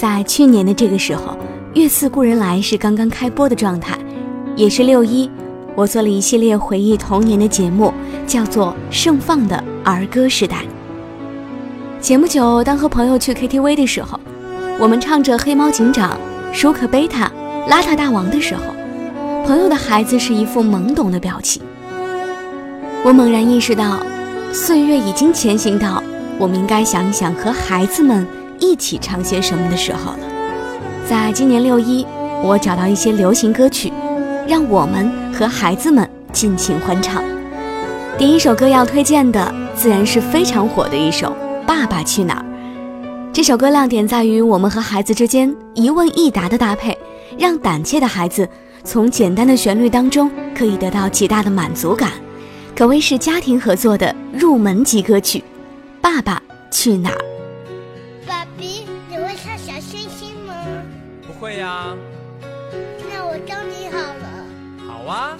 在去年的这个时候，《月似故人来》是刚刚开播的状态，也是六一，我做了一系列回忆童年的节目，叫做《盛放的儿歌时代》。前不久，当和朋友去 KTV 的时候，我们唱着《黑猫警长》《舒克贝塔》《邋遢大王》的时候，朋友的孩子是一副懵懂的表情。我猛然意识到，岁月已经前行到我们应该想一想和孩子们一起唱些什么的时候了。在今年六一，我找到一些流行歌曲，让我们和孩子们尽情欢唱。第一首歌要推荐的，自然是非常火的一首。爸爸去哪儿？这首歌亮点在于我们和孩子之间一问一答的搭配，让胆怯的孩子从简单的旋律当中可以得到极大的满足感，可谓是家庭合作的入门级歌曲。爸爸去哪儿？星星吗？不会呀。那我教你好了。好啊。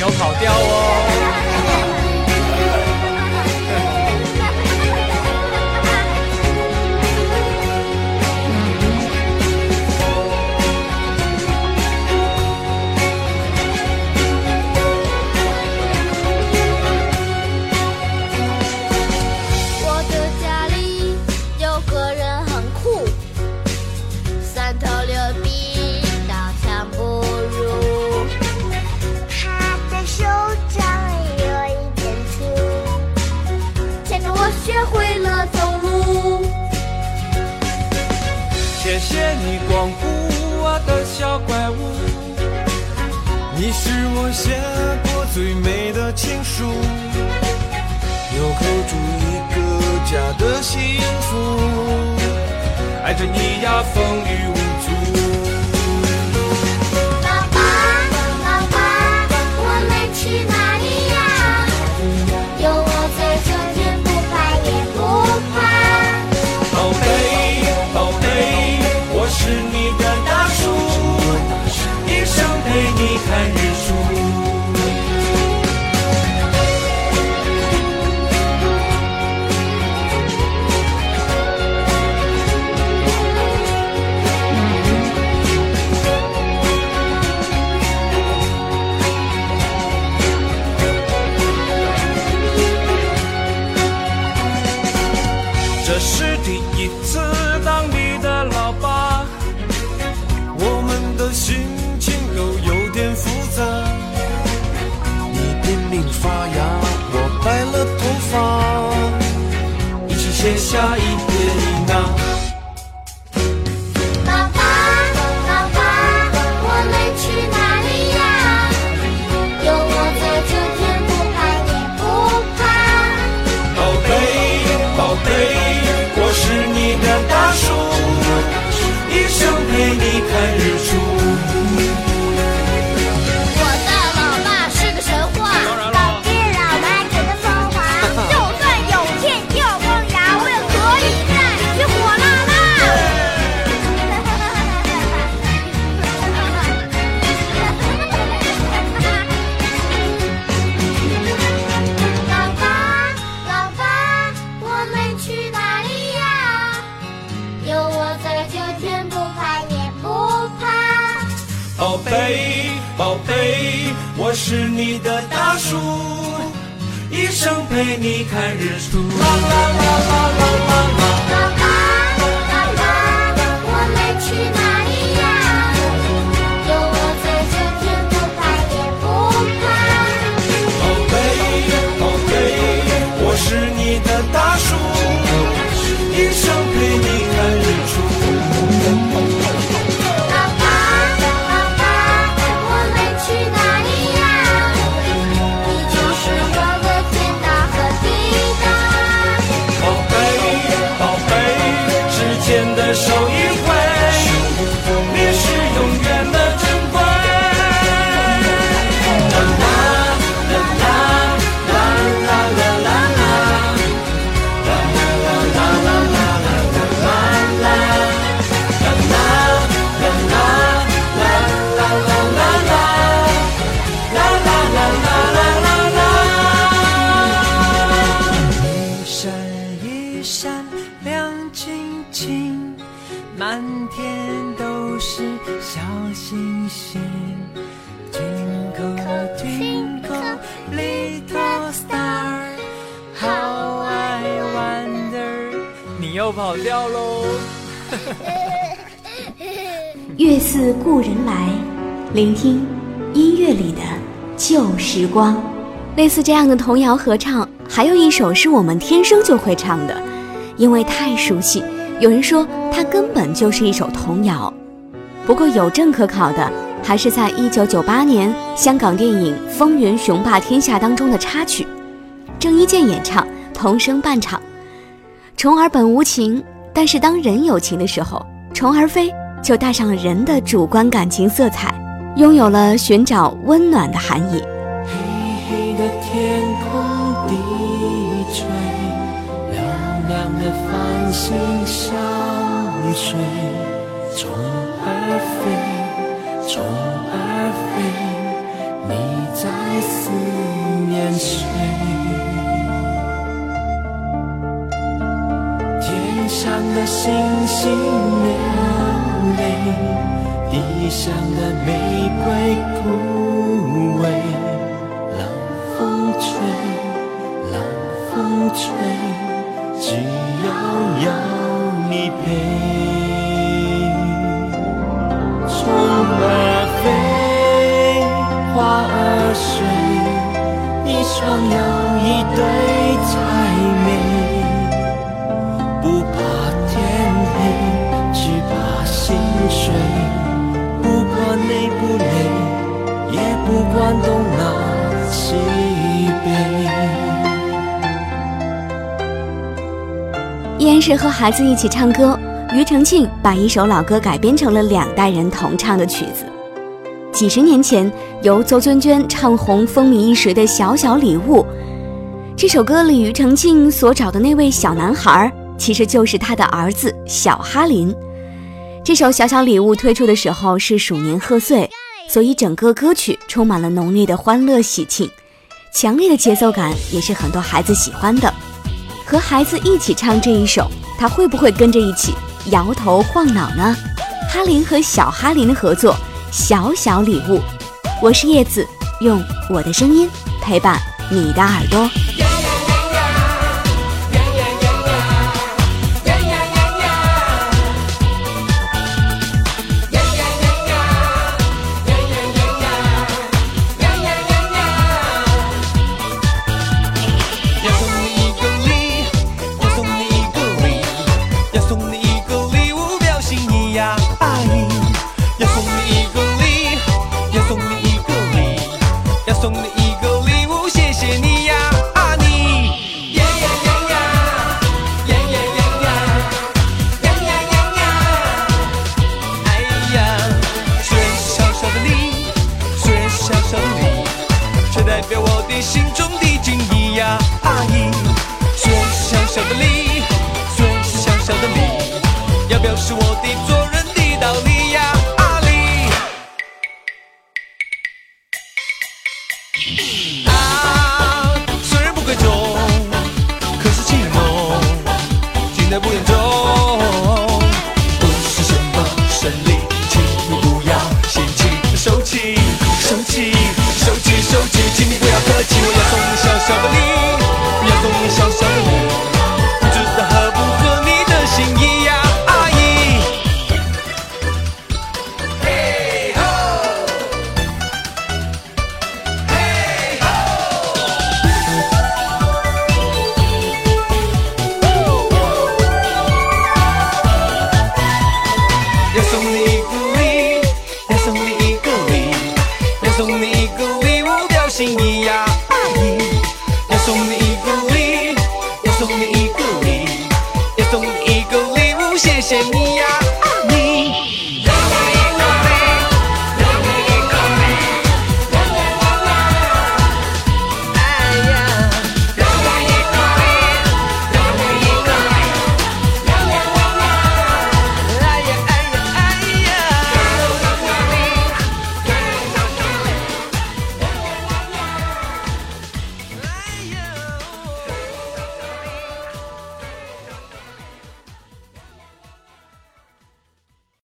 有跑调哦。谢谢你光顾我的小怪物，你是我写过最美的情书，纽扣住一个家的幸福，爱着你呀，风雨无阻。是第一次当你的老爸。我们的心情都有点复杂。你拼命发芽我白了头发。一起写下一宝贝，宝贝我是你的大树，一生陪你看日出。闪亮晶晶，满天都是小星星。Twinkle twinkle little star, how I wonder！你又跑掉喽！月似故人来，聆听音乐里的旧时光。类似这样的童谣合唱，还有一首是我们天生就会唱的。因为太熟悉。有人说它根本就是一首童谣。不过有证可考的，还是在一九九八年香港电影《风云雄霸天下》当中的插曲，郑伊健演唱，童声伴唱。虫儿本无情，但是当人有情的时候，虫儿飞就带上了人的主观感情色彩，拥有了寻找温暖的含义。黑黑的天空低垂，亮的繁星相随。虫儿飞，虫儿飞，你在思念谁？天上的星星流泪，地上的玫瑰枯萎。冷风吹，冷风吹，只要有你陪。虫儿飞，花儿睡，一双又一对才美。不怕天黑，只怕心碎。不管累不累，也不管东南西北。依然是和孩子一起唱歌。庾澄庆把一首老歌改编成了两代人同唱的曲子。几十年前，由邹娟娟唱红、风靡一时的《小小礼物》这首歌里，庾澄庆所找的那位小男孩，其实就是他的儿子小哈林。这首《小小礼物》推出的时候是鼠年贺岁，所以整个歌曲充满了浓烈的欢乐喜庆，强烈的节奏感也是很多孩子喜欢的。和孩子一起唱这一首，他会不会跟着一起？摇头晃脑呢，哈林和小哈林的合作《小小礼物》，我是叶子，用我的声音陪伴你的耳朵。谢谢你。